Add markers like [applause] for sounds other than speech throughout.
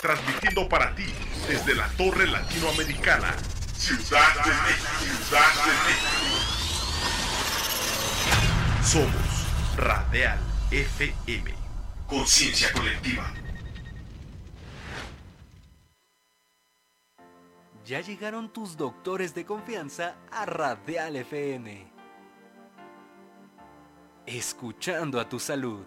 transmitiendo para ti desde la Torre Latinoamericana, Ciudad de México. Ciudad de. Somos Radial FM. Conciencia colectiva. Ya llegaron tus doctores de confianza a Radial FM. Escuchando a tu salud.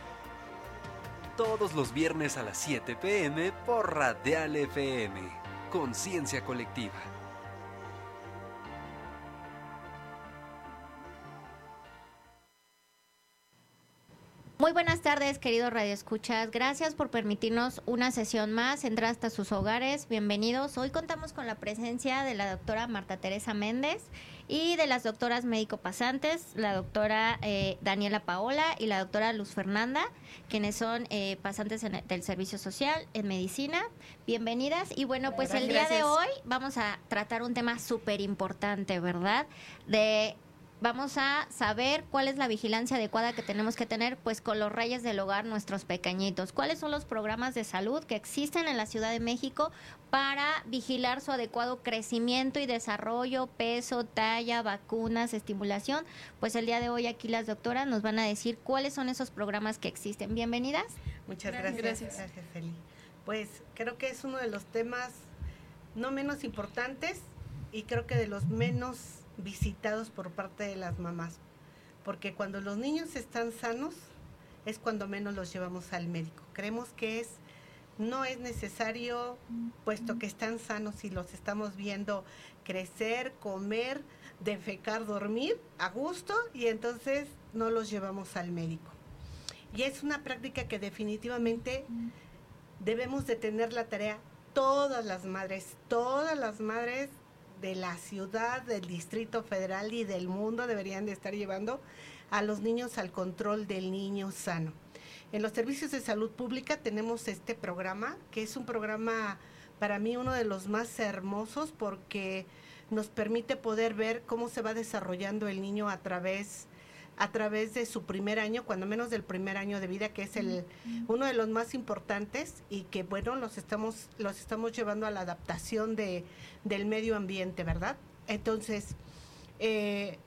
todos los viernes a las 7 pm por Radial FM. Conciencia colectiva. Muy buenas tardes, queridos radioescuchas. Gracias por permitirnos una sesión más, entrar hasta sus hogares. Bienvenidos. Hoy contamos con la presencia de la doctora Marta Teresa Méndez y de las doctoras médico pasantes, la doctora eh, Daniela Paola y la doctora Luz Fernanda, quienes son eh, pasantes del servicio social en medicina. Bienvenidas. Y bueno, pues el día de hoy vamos a tratar un tema súper importante, ¿verdad? De vamos a saber cuál es la vigilancia adecuada que tenemos que tener pues con los reyes del hogar, nuestros pequeñitos. ¿Cuáles son los programas de salud que existen en la Ciudad de México para vigilar su adecuado crecimiento y desarrollo, peso, talla, vacunas, estimulación? Pues el día de hoy aquí las doctoras nos van a decir cuáles son esos programas que existen. Bienvenidas. Muchas gracias. Gracias, gracias Eli. Pues creo que es uno de los temas no menos importantes y creo que de los menos visitados por parte de las mamás. Porque cuando los niños están sanos es cuando menos los llevamos al médico. Creemos que es no es necesario, puesto que están sanos y los estamos viendo crecer, comer, defecar, dormir a gusto y entonces no los llevamos al médico. Y es una práctica que definitivamente debemos de tener la tarea todas las madres, todas las madres de la ciudad, del Distrito Federal y del mundo deberían de estar llevando a los niños al control del niño sano. En los servicios de salud pública tenemos este programa, que es un programa para mí uno de los más hermosos porque nos permite poder ver cómo se va desarrollando el niño a través a través de su primer año, cuando menos del primer año de vida, que es el uno de los más importantes y que bueno, los estamos los estamos llevando a la adaptación de, del medio ambiente, ¿verdad? Entonces, eh,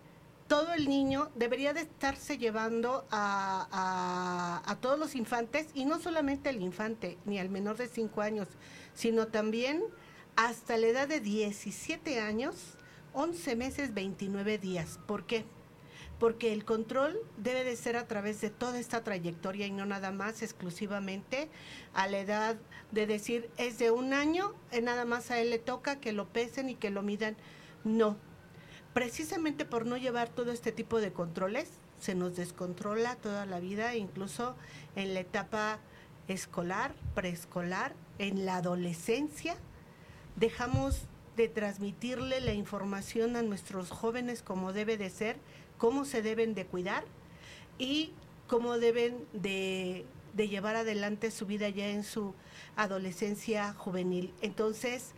todo el niño debería de estarse llevando a, a, todos los infantes, y no solamente al infante, ni al menor de 5 años, sino también hasta la edad de 17 años, 11 meses, 29 días. ¿Por qué? Porque el control debe de ser a través de toda esta trayectoria y no nada más exclusivamente a la edad de decir es de un año, eh, nada más a él le toca que lo pesen y que lo midan. No, precisamente por no llevar todo este tipo de controles, se nos descontrola toda la vida, incluso en la etapa escolar, preescolar, en la adolescencia, dejamos de transmitirle la información a nuestros jóvenes como debe de ser, cómo se deben de cuidar y cómo deben de, llevar adelante su vida ya en su adolescencia juvenil. Entonces,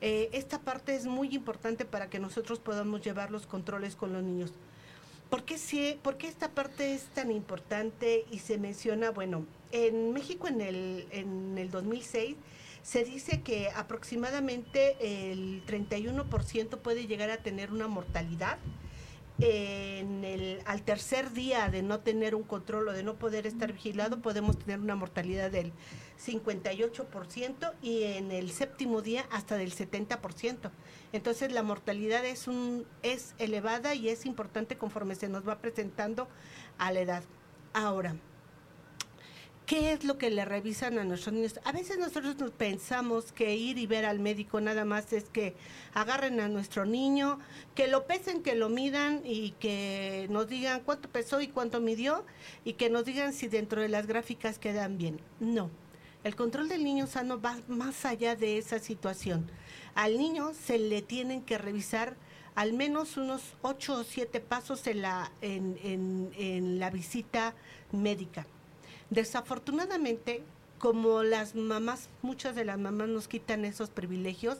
eh, esta parte es muy importante para que nosotros podamos llevar los controles con los niños. ¿Por qué, si, ¿Por qué esta parte es tan importante y se menciona? Bueno, en México en el, en el 2006 se dice que aproximadamente el 31% puede llegar a tener una mortalidad en el, al tercer día de no tener un control o de no poder estar vigilado, podemos tener una mortalidad del 58% y en el séptimo día hasta del 70%. Entonces la mortalidad es, un, es elevada y es importante conforme se nos va presentando a la edad. Ahora, ¿Qué es lo que le revisan a nuestros niños? A veces nosotros nos pensamos que ir y ver al médico nada más es que agarren a nuestro niño, que lo pesen, que lo midan y que nos digan cuánto pesó y cuánto midió y que nos digan si dentro de las gráficas quedan bien. No, el control del niño sano va más allá de esa situación. Al niño se le tienen que revisar al menos unos ocho o siete pasos en la, en, en la visita médica Desafortunadamente, como las mamás, muchas de las mamás nos quitan esos privilegios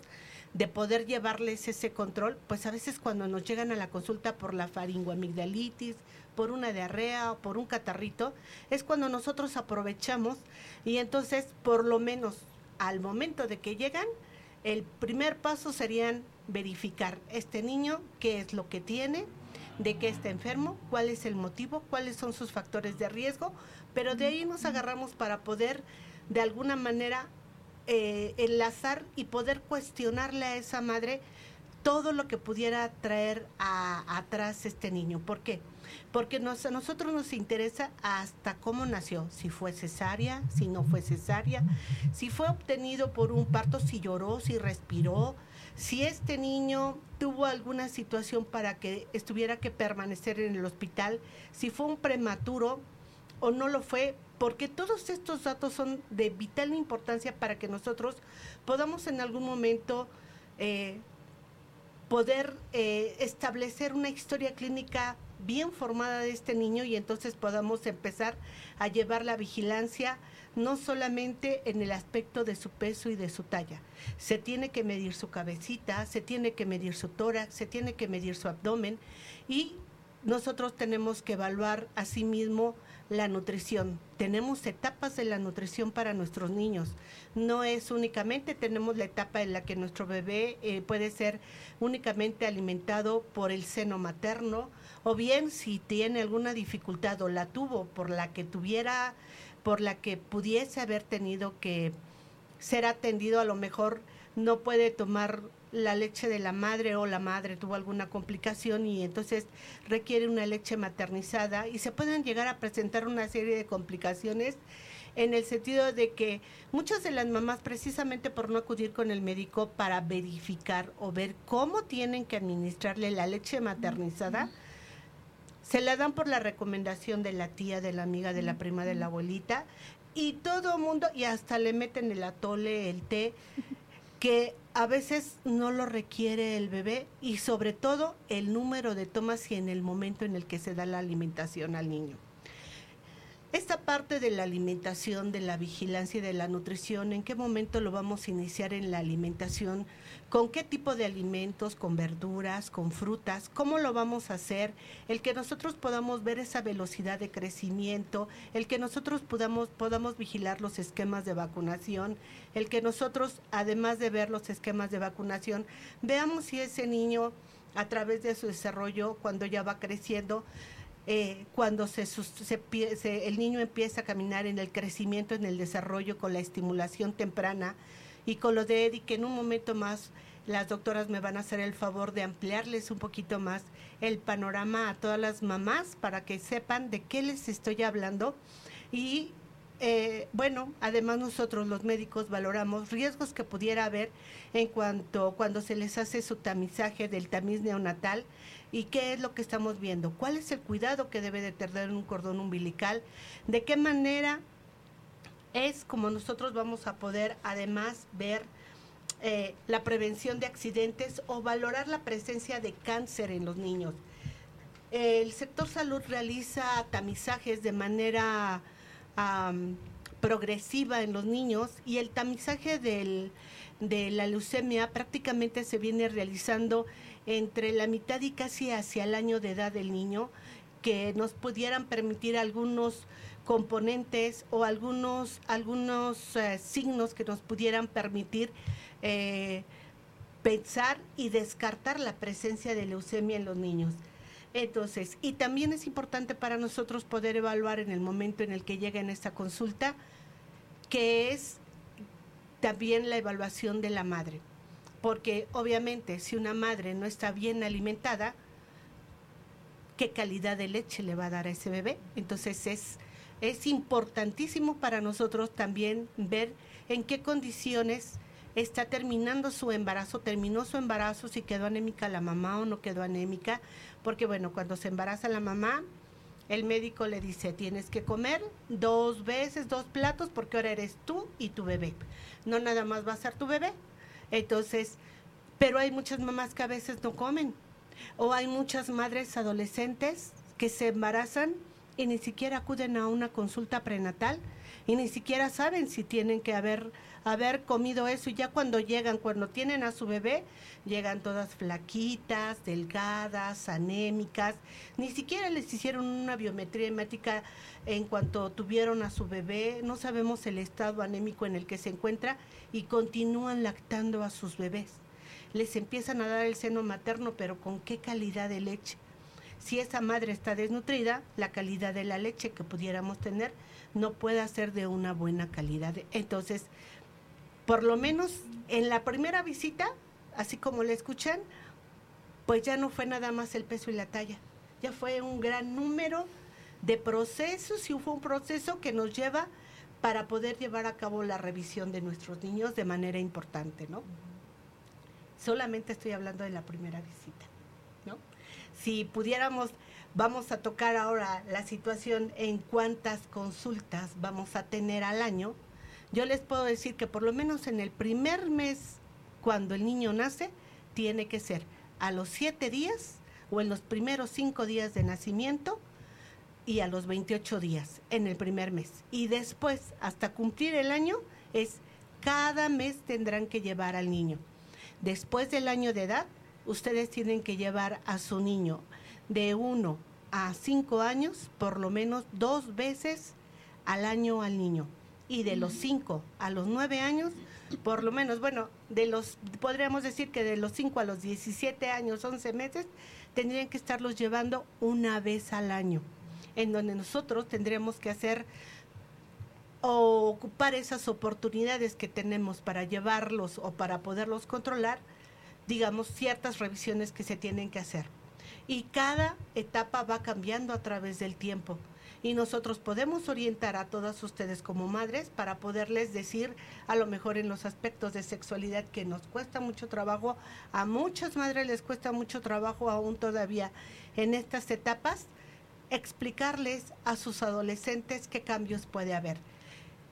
de poder llevarles ese control, pues a veces cuando nos llegan a la consulta por la faringoamigdalitis, por una diarrea o por un catarrito, es cuando nosotros aprovechamos y entonces por lo menos al momento de que llegan, el primer paso serían verificar este niño qué es lo que tiene, de qué está enfermo, cuál es el motivo, cuáles son sus factores de riesgo, pero de ahí nos agarramos para poder de alguna manera eh, enlazar y poder cuestionarle a esa madre todo lo que pudiera traer atrás este niño. ¿Por qué? Porque nos, a nosotros nos interesa hasta cómo nació, si fue cesárea, si no fue cesárea, si fue obtenido por un parto, si lloró, si respiró, si este niño tuvo alguna situación para que estuviera que permanecer en el hospital, si fue un prematuro, o no lo fue, porque todos estos datos son de vital importancia para que nosotros podamos en algún momento eh, poder eh, establecer una historia clínica bien formada de este niño y entonces podamos empezar a llevar la vigilancia no solamente en el aspecto de su peso y de su talla. Se tiene que medir su cabecita, se tiene que medir su tórax, se tiene que medir su abdomen y nosotros tenemos que evaluar a sí la nutrición. Tenemos etapas de la nutrición para nuestros niños. No es únicamente, tenemos la etapa en la que nuestro bebé eh, puede ser únicamente alimentado por el seno materno, o bien si tiene alguna dificultad o la tuvo por la que tuviera, por la que pudiese haber tenido que ser atendido, a lo mejor no puede tomar la leche de la madre o la madre tuvo alguna complicación y entonces requiere una leche maternizada y se pueden llegar a presentar una serie de complicaciones en el sentido de que muchas de las mamás precisamente por no acudir con el médico para verificar o ver cómo tienen que administrarle la leche maternizada, se la dan por la recomendación de la tía, de la amiga, de la prima, de la abuelita y todo mundo y hasta le meten el atole, el té que a veces no lo requiere el bebé y sobre todo el número de tomas y en el momento en el que se da la alimentación al niño. Esta parte de la alimentación, de la vigilancia y de la nutrición, ¿en qué momento lo vamos a iniciar en la alimentación? ¿Con qué tipo de alimentos? ¿Con verduras? ¿Con frutas? ¿Cómo lo vamos a hacer? El que nosotros podamos ver esa velocidad de crecimiento, el que nosotros podamos, podamos vigilar los esquemas de vacunación, el que nosotros, además de ver los esquemas de vacunación, veamos si ese niño, a través de su desarrollo, cuando ya va creciendo, eh, cuando se, el niño empieza a caminar en el crecimiento, en el desarrollo, con la estimulación temprana y con lo de Eddie, que en un momento más las doctoras me van a hacer el favor de ampliarles un poquito más el panorama a todas las mamás para que sepan de qué les estoy hablando. Y eh, bueno, además nosotros los médicos valoramos riesgos que pudiera haber en cuanto cuando se les hace su tamizaje del tamiz neonatal y qué es lo que estamos viendo, cuál es el cuidado que debe de tener un cordón umbilical, de qué manera es como nosotros vamos a poder además ver eh, la prevención de accidentes o valorar la presencia de cáncer en los niños. El sector salud realiza tamizajes de manera progresiva en los niños y el tamizaje de la leucemia prácticamente se viene realizando entre la mitad y casi hacia el año de edad del niño, que nos pudieran permitir algunos componentes o algunos, algunos eh, signos que nos pudieran permitir eh, pensar y descartar la presencia de leucemia en los niños. Entonces, y también es importante para nosotros poder evaluar en el momento en el que llega en esta consulta, que es también la evaluación de la madre. Porque obviamente si una madre no está bien alimentada, ¿qué calidad de leche le va a dar a ese bebé? Entonces es, es importantísimo para nosotros también ver en qué condiciones está terminando su embarazo, terminó su embarazo, si quedó anémica la mamá o no quedó anémica, porque bueno, cuando se embaraza la mamá, el médico le dice, tienes que comer dos veces, dos platos, porque ahora eres tú y tu bebé. No nada más va a ser tu bebé. Entonces, pero hay muchas mamás que a veces no comen. O hay muchas madres adolescentes que se embarazan y ni siquiera acuden a una consulta prenatal y ni siquiera saben si tienen que haber haber comido eso y ya cuando llegan, cuando tienen a su bebé, llegan todas flaquitas, delgadas, anémicas, ni siquiera les hicieron una biometría hemática en cuanto tuvieron a su bebé, no sabemos el estado anémico en el que se encuentra y continúan lactando a sus bebés. Les empiezan a dar el seno materno, pero ¿con qué calidad de leche? Si esa madre está desnutrida, la calidad de la leche que pudiéramos tener no puede ser de una buena calidad. Entonces, por lo menos en la primera visita, así como le escuchan, pues ya no fue nada más el peso y la talla, ya fue un gran número de procesos y fue un proceso que nos lleva para poder llevar a cabo la revisión de nuestros niños de manera importante, ¿no? Solamente estoy hablando de la primera visita, ¿no? Si pudiéramos, vamos a tocar ahora la situación en cuántas consultas vamos a tener al año, yo les puedo decir que por lo menos en el primer mes, cuando el niño nace, tiene que ser a los siete días o en los primeros cinco días de nacimiento y a los 28 días en el primer mes. Y después, hasta cumplir el año, es cada mes tendrán que llevar al niño. Después del año de edad, ustedes tienen que llevar a su niño de uno a cinco años, por lo menos dos veces al año al niño y de los 5 a los 9 años, por lo menos, bueno, de los, podríamos decir que de los 5 a los 17 años, 11 meses, tendrían que estarlos llevando una vez al año, en donde nosotros tendremos que hacer o ocupar esas oportunidades que tenemos para llevarlos o para poderlos controlar, digamos, ciertas revisiones que se tienen que hacer. Y cada etapa va cambiando a través del tiempo y nosotros podemos orientar a todas ustedes como madres para poderles decir a lo mejor en los aspectos de sexualidad que nos cuesta mucho trabajo, a muchas madres les cuesta mucho trabajo aún todavía en estas etapas, explicarles a sus adolescentes qué cambios puede haber.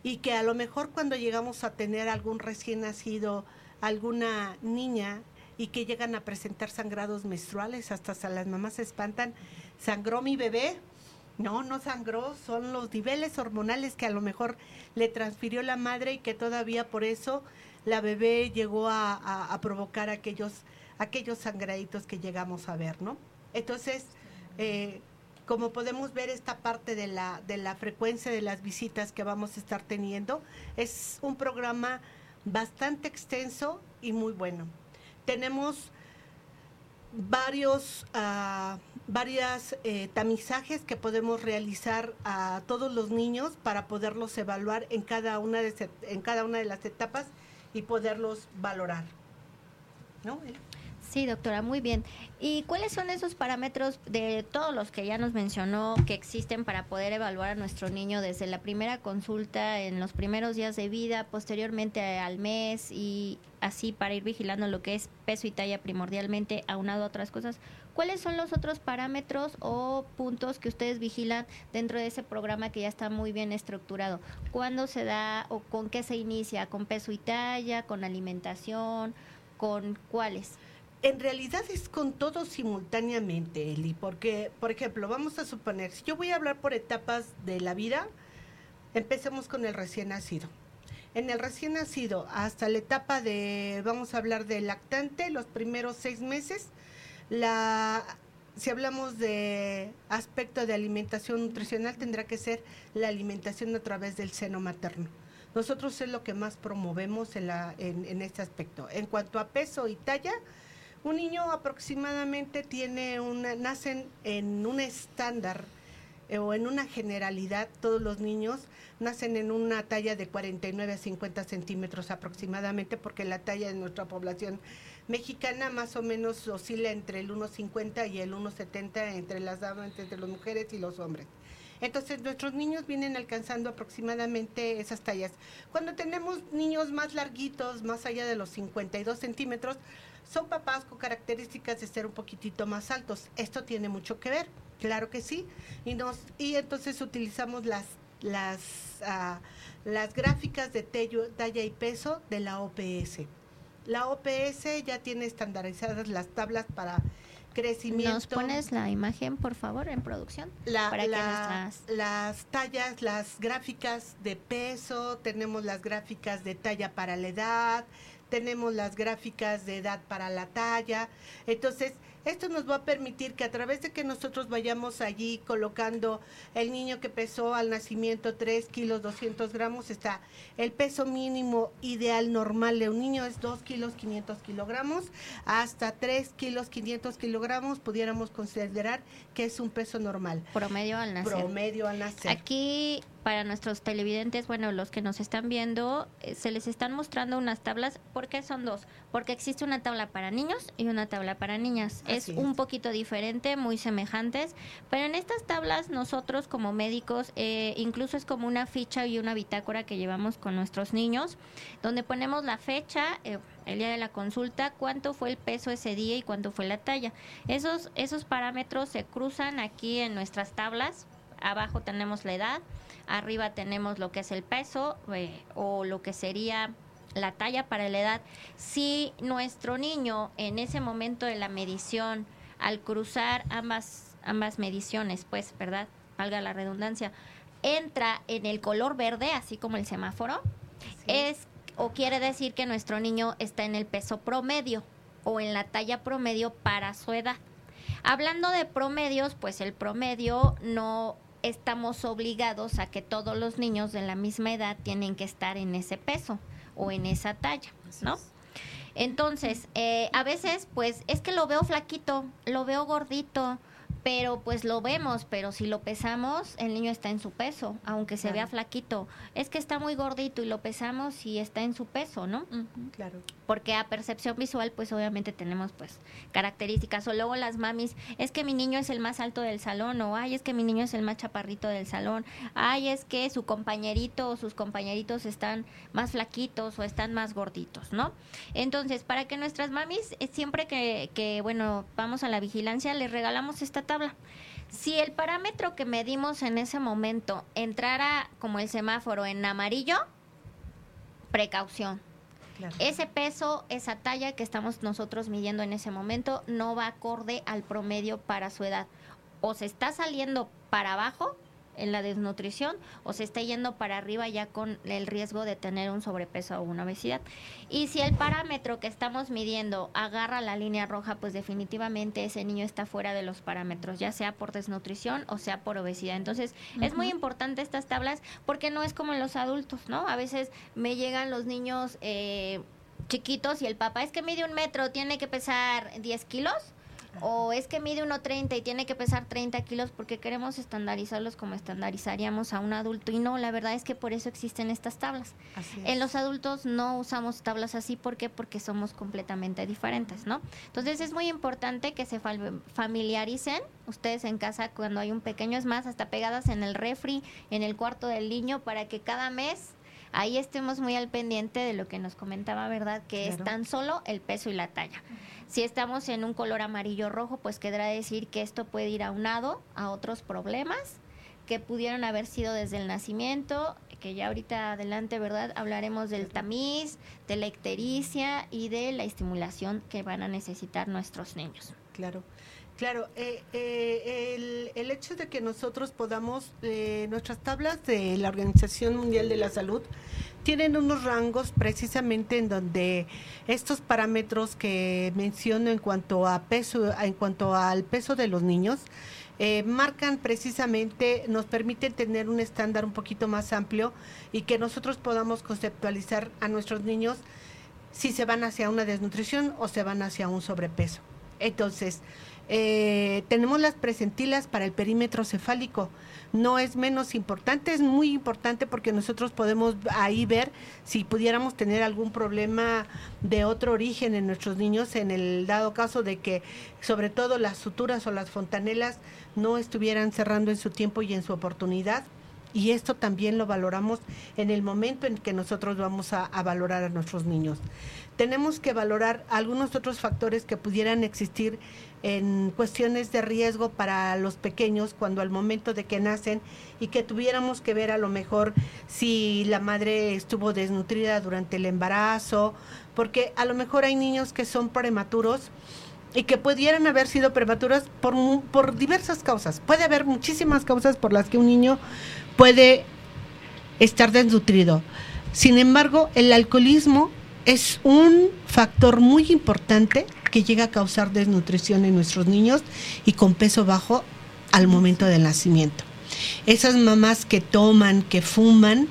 Y que a lo mejor cuando llegamos a tener algún recién nacido, alguna niña y que llegan a presentar sangrados menstruales, hasta las mamás se espantan, sangró mi bebé, no, no sangró, son los niveles hormonales que a lo mejor le transfirió la madre y que todavía por eso la bebé llegó a, provocar aquellos, aquellos sangraditos que llegamos a ver, ¿no? Entonces, eh, como podemos ver esta parte de la, de la frecuencia de las visitas que vamos a estar teniendo, es un programa bastante extenso y muy bueno. Tenemos varios... Uh, tamizajes que podemos realizar a todos los niños para poderlos evaluar en cada una de, en cada una de las etapas y poderlos valorar. ¿no? Sí, doctora, muy bien. ¿Y cuáles son esos parámetros de todos los que ya nos mencionó que existen para poder evaluar a nuestro niño desde la primera consulta, en los primeros días de vida, posteriormente al mes y así para ir vigilando lo que es peso y talla primordialmente, aunado a otras cosas? ¿Cuáles son los otros parámetros o puntos que ustedes vigilan dentro de ese programa que ya está muy bien estructurado? ¿Cuándo se da o con qué se inicia? ¿Con peso y talla? ¿Con alimentación? ¿Con cuáles? En realidad es con todo simultáneamente, Eli, porque, por ejemplo, vamos a suponer, si yo voy a hablar por etapas de la vida, empecemos con el recién nacido. En el recién nacido, hasta la etapa de, vamos a hablar de lactante, los primeros seis meses, la, si hablamos de aspecto de alimentación nutricional, tendrá que ser la alimentación a través del seno materno. Nosotros es lo que más promovemos en, la, en, en este aspecto. En cuanto a peso y talla, un niño aproximadamente tiene una, nacen en un estándar eh, o en una generalidad, todos los niños nacen en una talla de 49 a 50 centímetros aproximadamente, porque la talla de nuestra población mexicana más o menos oscila entre el 1,50 y el 1,70 entre las entre las mujeres y los hombres. Entonces nuestros niños vienen alcanzando aproximadamente esas tallas. Cuando tenemos niños más larguitos, más allá de los 52 centímetros, son papás con características de ser un poquitito más altos. Esto tiene mucho que ver, claro que sí. Y, nos, y entonces utilizamos las, las, uh, las gráficas de tello, talla y peso de la OPS. La OPS ya tiene estandarizadas las tablas para crecimiento. ¿Nos pones la imagen, por favor, en producción? La, para la, nuestras... Las tallas, las gráficas de peso, tenemos las gráficas de talla para la edad, tenemos las gráficas de edad para la talla. Entonces, esto nos va a permitir que a través de que nosotros vayamos allí colocando el niño que pesó al nacimiento 3 kilos 200 gramos, está el peso mínimo ideal normal de un niño es 2 kilos 500 kilogramos, hasta 3 kilos 500 kilogramos pudiéramos considerar que es un peso normal. Promedio al nacer. Promedio al nacer. Aquí para nuestros televidentes, bueno, los que nos están viendo, eh, se les están mostrando unas tablas. ¿Por qué son dos? Porque existe una tabla para niños y una tabla para niñas. Es, es, un poquito diferente, muy semejantes, pero en estas tablas nosotros como médicos, eh, incluso es como una ficha y una bitácora que llevamos con nuestros niños, donde ponemos la fecha, eh, el día de la consulta, cuánto fue el peso ese día y cuánto fue la talla. Esos, esos parámetros se cruzan aquí en nuestras tablas. Abajo tenemos la edad, arriba tenemos lo que es el peso eh, o lo que sería la talla para la edad. Si nuestro niño en ese momento de la medición, al cruzar ambas, ambas mediciones, pues, ¿verdad? Valga la redundancia, entra en el color verde, así como el semáforo, sí. es o quiere decir que nuestro niño está en el peso promedio o en la talla promedio para su edad. Hablando de promedios, pues el promedio no estamos obligados a que todos los niños de la misma edad tienen que estar en ese peso o en esa talla, ¿no? Entonces, eh, a veces, pues, es que lo veo flaquito, lo veo gordito, pero pues lo vemos, pero si lo pesamos, el niño está en su peso, aunque se claro. vea flaquito. Es que está muy gordito y lo pesamos y está en su peso, ¿no? Uh -huh, claro. Porque a percepción visual, pues obviamente tenemos pues características. O luego las mamis, es que mi niño es el más alto del salón, o ay, es que mi niño es el más chaparrito del salón, ay, es que su compañerito o sus compañeritos están más flaquitos o están más gorditos, ¿no? Entonces, para que nuestras mamis, eh, siempre que, que bueno, vamos a la vigilancia, les regalamos esta tabla tabla. Si el parámetro que medimos en ese momento entrara como el semáforo en amarillo, precaución. Claro. Ese peso, esa talla que estamos nosotros midiendo en ese momento no va acorde al promedio para su edad. O se está saliendo para abajo en la desnutrición o se está yendo para arriba ya con el riesgo de tener un sobrepeso o una obesidad. Y si el parámetro que estamos midiendo agarra la línea roja, pues definitivamente ese niño está fuera de los parámetros, ya sea por desnutrición o sea por obesidad. Entonces, uh -huh. es muy importante estas tablas porque no es como en los adultos, ¿no? A veces me llegan los niños eh, chiquitos y el papá es que mide un metro, tiene que pesar 10 kilos o es que mide 1,30 y tiene que pesar 30 kilos porque queremos estandarizarlos como estandarizaríamos a un adulto. Y no, la verdad es que por eso existen estas tablas. En los adultos no usamos tablas así, ¿por qué? Porque somos completamente diferentes, ¿no? Entonces es muy importante que se familiaricen ustedes en casa cuando hay un pequeño, es más, hasta pegadas en el refri, en el cuarto del niño, para que cada mes ahí estemos muy al pendiente de lo que nos comentaba, ¿verdad? Que es tan solo el peso y la talla. Si estamos en un color amarillo rojo, pues quedará decir que esto puede ir aunado a otros problemas que pudieron haber sido desde el nacimiento, que ya ahorita adelante, ¿verdad? Hablaremos del tamiz, de la ictericia y de la estimulación que van a necesitar nuestros niños. Claro. Claro, eh, eh, el, hecho de que nosotros podamos, eh, nuestras tablas de la Organización Mundial de la Salud tienen unos rangos precisamente en donde estos parámetros que menciono en cuanto a peso, en cuanto al peso de los niños, marcan precisamente, nos permiten tener un estándar un poquito más amplio y que nosotros podamos conceptualizar a nuestros niños si se van hacia una desnutrición o se van hacia un sobrepeso. Entonces, eh, tenemos las presentilas para el perímetro cefálico. No es menos importante, es muy importante porque nosotros podemos ahí ver si pudiéramos tener algún problema de otro origen en nuestros niños, en el dado caso de que sobre todo las suturas o las fontanelas no estuvieran cerrando en su tiempo y en su oportunidad y esto también lo valoramos en el momento en que nosotros vamos a, valorar a nuestros niños. Tenemos que valorar algunos otros factores que pudieran existir en cuestiones de riesgo para los pequeños cuando al momento de que nacen y que tuviéramos que ver a lo mejor si la madre estuvo desnutrida durante el embarazo, porque a lo mejor hay niños que son prematuros y que pudieran haber sido prematuros por, por diversas causas. Puede haber muchísimas causas por las que un niño puede estar desnutrido. Sin embargo, el alcoholismo es un factor muy importante que llega a causar desnutrición en nuestros niños y con peso bajo al momento del nacimiento. Esas mamás que toman, que fuman,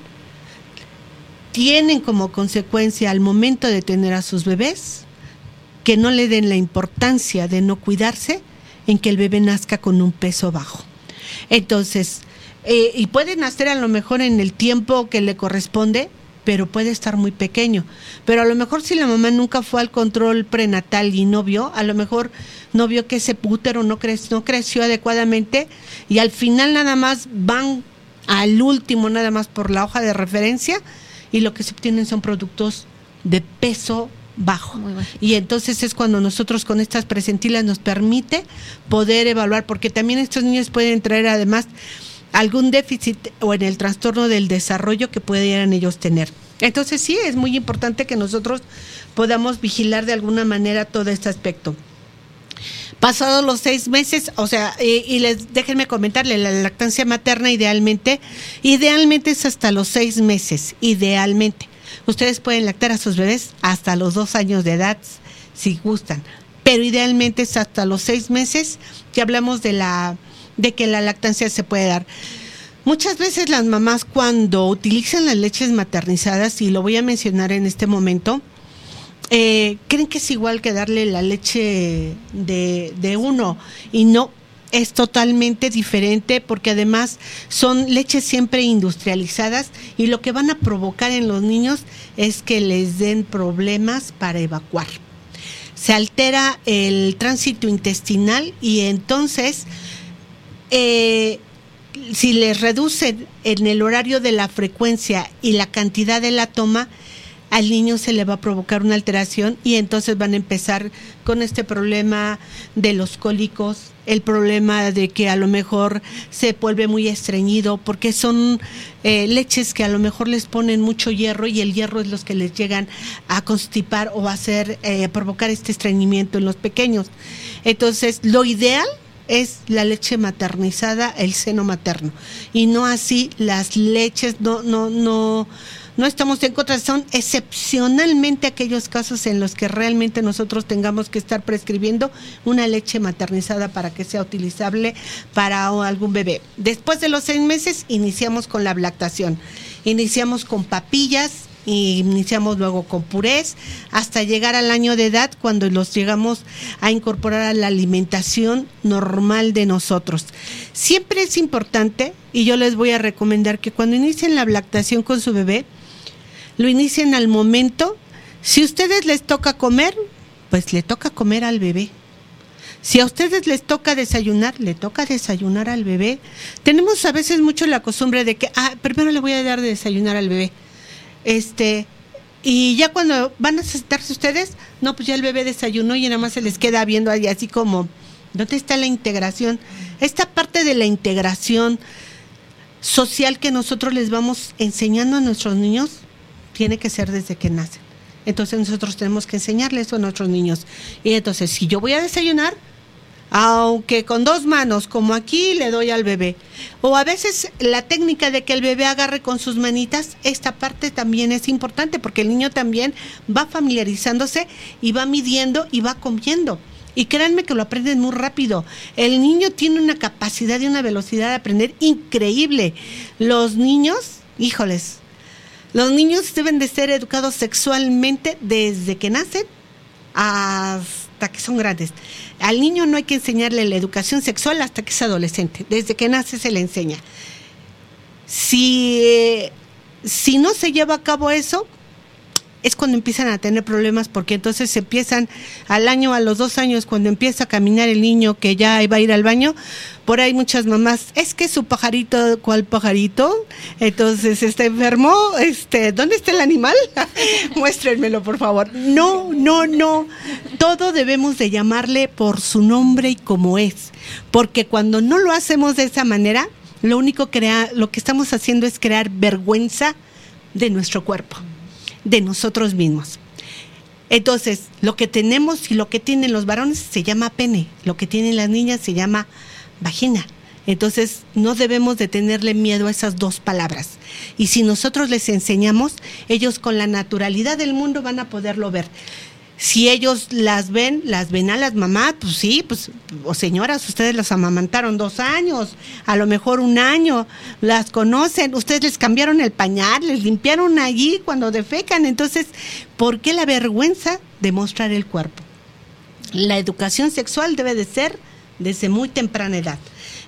tienen como consecuencia al momento de tener a sus bebés que no le den la importancia de no cuidarse en que el bebé nazca con un peso bajo. Entonces, eh, y puede nacer a lo mejor en el tiempo que le corresponde, pero puede estar muy pequeño. Pero a lo mejor si la mamá nunca fue al control prenatal y no vio, a lo mejor no vio que ese pútero no, creció, no creció adecuadamente y al final nada más van al último nada más por la hoja de referencia y lo que se obtienen son productos de peso bajo. Y entonces es cuando nosotros con estas presentilas nos permite poder evaluar, porque también estos niños pueden traer además algún déficit o en el trastorno del desarrollo que pudieran ellos tener. Entonces sí, es muy importante que nosotros podamos vigilar de alguna manera todo este aspecto. Pasados los seis meses, o sea, y, les déjenme comentarle, la lactancia materna idealmente, idealmente es hasta los seis meses, idealmente. Ustedes pueden lactar a sus bebés hasta los dos años de edad, si gustan, pero idealmente es hasta los seis meses que hablamos de la de que la lactancia se puede dar. Muchas veces las mamás cuando utilizan las leches maternizadas, y lo voy a mencionar en este momento, eh, creen que es igual que darle la leche de, de uno y no, es totalmente diferente porque además son leches siempre industrializadas y lo que van a provocar en los niños es que les den problemas para evacuar. Se altera el tránsito intestinal y entonces eh, si les reducen en el horario de la frecuencia y la cantidad de la toma, al niño se le va a provocar una alteración y entonces van a empezar con este problema de los cólicos, el problema de que a lo mejor se vuelve muy estreñido porque son eh, leches que a lo mejor les ponen mucho hierro y el hierro es los que les llegan a constipar o a hacer eh, provocar este estreñimiento en los pequeños. Entonces, lo ideal es la leche maternizada, el seno materno, y no así las leches, no, no, no, no estamos en contra, son excepcionalmente aquellos casos en los que realmente nosotros tengamos que estar prescribiendo una leche maternizada para que sea utilizable para algún bebé. Después de los seis meses iniciamos con la lactación, iniciamos con papillas, y iniciamos luego con purés hasta llegar al año de edad cuando los llegamos a incorporar a la alimentación normal de nosotros. Siempre es importante y yo les voy a recomendar que cuando inicien la lactación con su bebé, lo inicien al momento. Si a ustedes les toca comer, pues le toca comer al bebé. Si a ustedes les toca desayunar, le toca desayunar al bebé. Tenemos a veces mucho la costumbre de que, ah, primero le voy a dar de desayunar al bebé. Este, y ya cuando van a sentarse ustedes, no, pues ya el bebé desayunó y nada más se les queda viendo ahí así como, ¿dónde está la integración? Esta parte de la integración social que nosotros les vamos enseñando a nuestros niños tiene que ser desde que nacen. Entonces nosotros tenemos que enseñarles eso a nuestros niños. Y entonces, si yo voy a desayunar, aunque con dos manos, como aquí, le doy al bebé. O a veces la técnica de que el bebé agarre con sus manitas, esta parte también es importante porque el niño también va familiarizándose y va midiendo y va comiendo. Y créanme que lo aprenden muy rápido. El niño tiene una capacidad y una velocidad de aprender increíble. Los niños, híjoles, los niños deben de ser educados sexualmente desde que nacen hasta que son grandes. Al niño no hay que enseñarle la educación sexual hasta que es adolescente. Desde que nace se le enseña. Si, si no se lleva a cabo eso, es cuando empiezan a tener problemas porque entonces empiezan al año, a los dos años, cuando empieza a caminar el niño que ya iba a ir al baño, por ahí muchas mamás, es que su pajarito, ¿cuál pajarito? Entonces está enfermo, este, ¿dónde está el animal? [laughs] Muéstrenmelo, por favor. No, no, no. Todo debemos de llamarle por su nombre y como es, porque cuando no lo hacemos de esa manera, lo único crea, lo que estamos haciendo es crear vergüenza de nuestro cuerpo de nosotros mismos. Entonces, lo que tenemos y lo que tienen los varones se llama pene, lo que tienen las niñas se llama vagina. Entonces, no debemos de tenerle miedo a esas dos palabras. Y si nosotros les enseñamos, ellos con la naturalidad del mundo van a poderlo ver si ellos las ven, las ven a las mamás, pues sí, pues, o señoras, ustedes las amamantaron dos años, a lo mejor un año, las conocen, ustedes les cambiaron el pañal, les limpiaron allí cuando defecan, entonces, ¿por qué la vergüenza de mostrar el cuerpo? La educación sexual debe de ser desde muy temprana edad.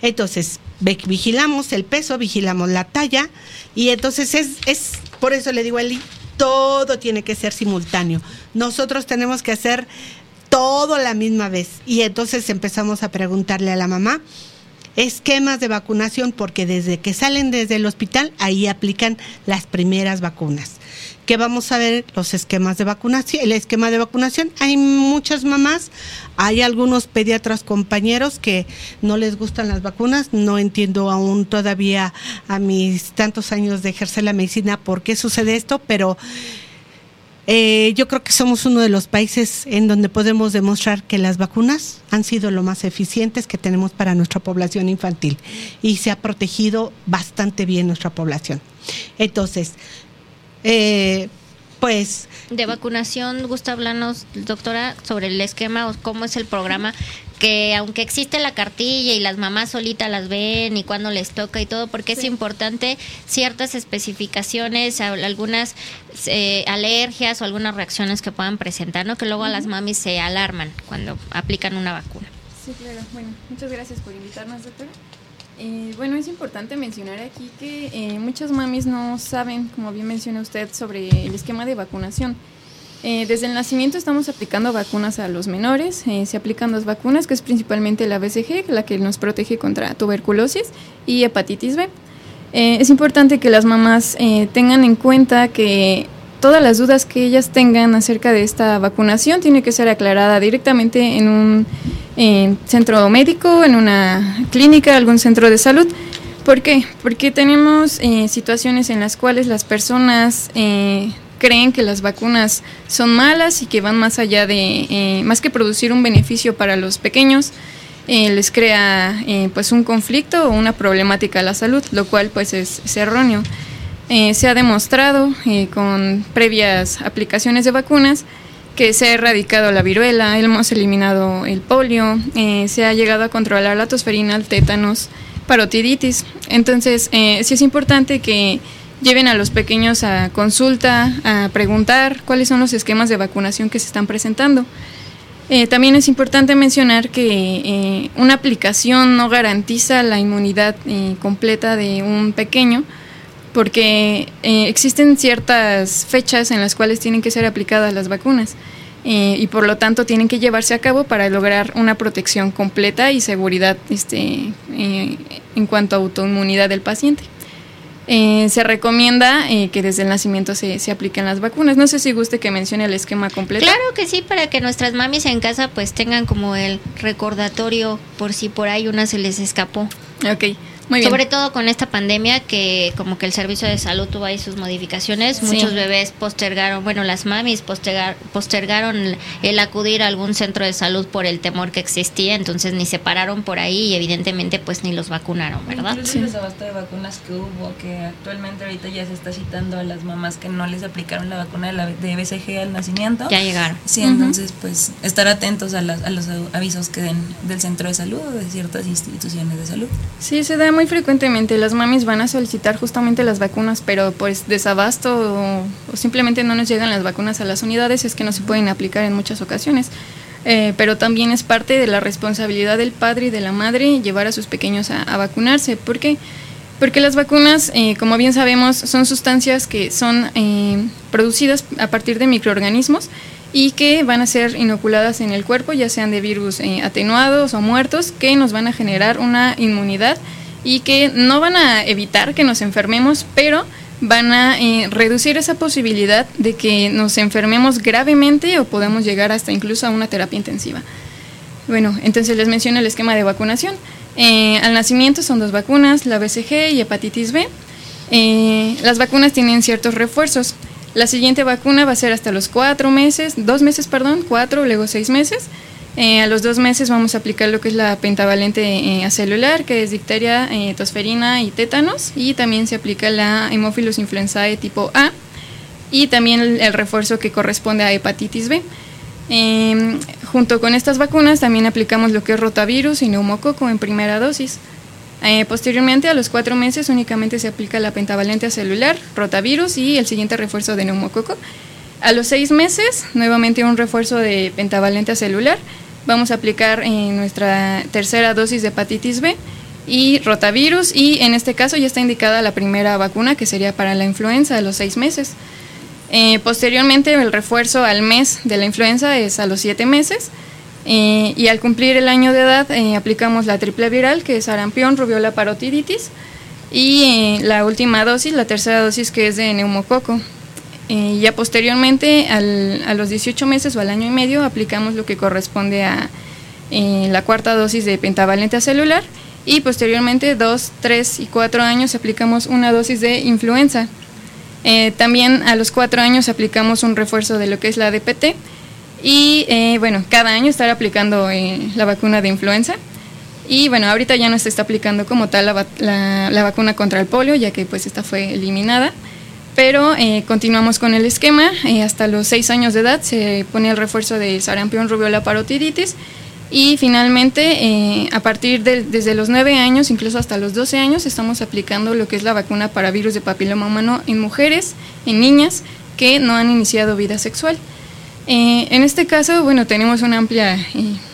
Entonces, vigilamos el peso, vigilamos la talla, y entonces es, es por eso le digo a Eli, todo tiene que ser simultáneo. Nosotros tenemos que hacer todo la misma vez. Y entonces empezamos a preguntarle a la mamá esquemas de vacunación, porque desde que salen desde el hospital, ahí aplican las primeras vacunas que vamos a ver los esquemas de vacunación, el esquema de vacunación. Hay muchas mamás, hay algunos pediatras compañeros que no les gustan las vacunas, no entiendo aún todavía a mis tantos años de ejercer la medicina por qué sucede esto, pero eh, yo creo que somos uno de los países en donde podemos demostrar que las vacunas han sido lo más eficientes que tenemos para nuestra población infantil y se ha protegido bastante bien nuestra población. Entonces, eh, pues... De vacunación, gusta hablarnos, doctora, sobre el esquema o cómo es el programa, que aunque existe la cartilla y las mamás solitas las ven y cuando les toca y todo, porque es importante ciertas especificaciones, algunas eh, alergias o algunas reacciones que puedan presentar, ¿no? Que luego a las mamis se alarman cuando aplican una vacuna. Sí, claro. Bueno, muchas gracias por invitarnos, doctora. Eh, bueno, es importante mencionar aquí que eh, muchas mamis no saben, como bien menciona usted, sobre el esquema de vacunación. Eh, desde el nacimiento estamos aplicando vacunas a los menores. se aplican dos vacunas, que es principalmente la BCG, la que nos protege contra tuberculosis y hepatitis B. es importante que las mamás tengan en cuenta que todas las dudas que ellas tengan acerca de esta vacunación tiene que ser aclarada directamente en un centro médico, en una clínica, algún centro de salud. ¿Por qué? Porque tenemos eh, situaciones en las cuales las personas eh, creen que las vacunas son malas y que van más allá de, eh, más que producir un beneficio para los pequeños, les crea pues un conflicto o una problemática a la salud, lo cual pues es, es erróneo. Se ha demostrado con previas aplicaciones de vacunas que se ha erradicado la viruela, hemos eliminado el polio, eh, se ha llegado a controlar la tosferina, el tétanos, parotiditis. Entonces, eh, sí es importante que lleven a los pequeños a consulta, a preguntar cuáles son los esquemas de vacunación que se están presentando. Eh, también es importante mencionar que eh, una aplicación no garantiza la inmunidad eh, completa de un pequeño porque existen ciertas fechas en las cuales tienen que ser aplicadas las vacunas y por lo tanto tienen que llevarse a cabo para lograr una protección completa y seguridad este, en cuanto a autoinmunidad del paciente. Eh, se recomienda eh, que desde el nacimiento se, se, apliquen las vacunas. No sé si guste que mencione el esquema completo. Claro que sí, para que nuestras mamis en casa pues tengan como el recordatorio por si por ahí una se les escapó. Ok. Sobre todo con esta pandemia que como que el servicio de salud tuvo ahí sus modificaciones, muchos bebés postergaron, bueno, las mamis postergaron el acudir a algún centro de salud por el temor que existía, entonces ni se pararon por ahí y evidentemente pues ni los vacunaron, ¿verdad? Incluso sí. el desabasto de vacunas que hubo, que actualmente ahorita ya se está citando a las mamás que no les aplicaron la vacuna de, la, de BCG al nacimiento. Ya llegaron. Sí, entonces pues estar atentos a, a los avisos que den del centro de salud o de ciertas instituciones de salud. Sí, se da muy frecuentemente las mamis van a solicitar justamente las vacunas, pero pues desabasto o, simplemente no nos llegan las vacunas a las unidades, es que no se pueden aplicar en muchas ocasiones. Eh, pero también es parte de la responsabilidad del padre y de la madre llevar a sus pequeños a, vacunarse. ¿Por qué? Porque las vacunas, eh, como bien sabemos, son sustancias que son eh, producidas a partir de microorganismos y que van a ser inoculadas en el cuerpo, ya sean de virus atenuados o muertos, que nos van a generar una inmunidad y que no van a evitar que nos enfermemos, pero van a eh, reducir esa posibilidad de que nos enfermemos gravemente o podamos llegar hasta incluso a una terapia intensiva. Bueno, entonces les menciono el esquema de vacunación. Eh, al nacimiento son dos vacunas, la BCG y hepatitis B. Eh, las vacunas tienen ciertos refuerzos. La siguiente vacuna va a ser hasta los cuatro meses, dos meses, perdón, cuatro, luego seis meses. Eh, a los dos meses vamos a aplicar lo que es la pentavalente eh, celular, que es difteria, eh, tosferina y tétanos, y también se aplica la Haemophilus influenzae tipo A, y también el, refuerzo que corresponde a hepatitis B. Em, junto con estas vacunas también aplicamos lo que es rotavirus y neumococo en primera dosis. posteriormente, a los cuatro meses, únicamente se aplica la pentavalente celular, rotavirus y el siguiente refuerzo de neumococo. A los seis meses, nuevamente un refuerzo de pentavalente celular vamos a aplicar en nuestra tercera dosis de hepatitis B y rotavirus y en este caso ya está indicada la primera vacuna que sería para la influenza a los seis meses. Eh, posteriormente el refuerzo al mes de la influenza es a los siete meses eh, y al cumplir el año de edad eh, aplicamos la triple viral que es sarampión, rubiola, parotiditis y la última dosis, la tercera dosis que es de neumococo. Eh, ya posteriormente, a los 18 meses o al año y medio, aplicamos lo que corresponde a eh, la cuarta dosis de pentavalente celular y posteriormente, dos, tres y cuatro años, aplicamos una dosis de influenza. Eh, también a los cuatro años aplicamos un refuerzo de lo que es la DPT y bueno, cada año estar aplicando la vacuna de influenza. Y bueno, ahorita ya no se está aplicando como tal la, la, la vacuna contra el polio, ya que pues esta fue eliminada pero eh, continuamos con el esquema. Eh, hasta los 6 años de edad se pone el refuerzo de sarampión, rubiola, parotiditis. Y finalmente, eh, a partir de desde los 9 años, incluso hasta los 12 años, estamos aplicando lo que es la vacuna para virus de papiloma humano en mujeres, en niñas que no han iniciado vida sexual. en este caso, bueno, tenemos una amplia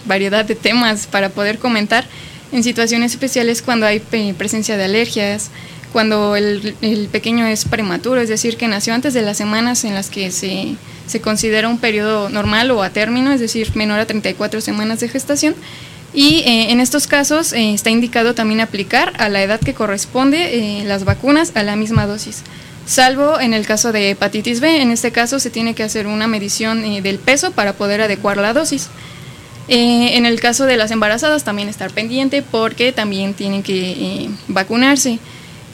variedad de temas para poder comentar en situaciones especiales cuando hay presencia de alergias, cuando el, pequeño es prematuro, es decir, que nació antes de las semanas en las que se, se considera un periodo normal o a término, es decir, menor a 34 semanas de gestación. Y eh, en estos casos eh, está indicado también aplicar a la edad que corresponde eh, las vacunas a la misma dosis, salvo en el caso de hepatitis B. En este caso se tiene que hacer una medición del peso para poder adecuar la dosis. en el caso de las embarazadas también estar pendiente porque también tienen que vacunarse.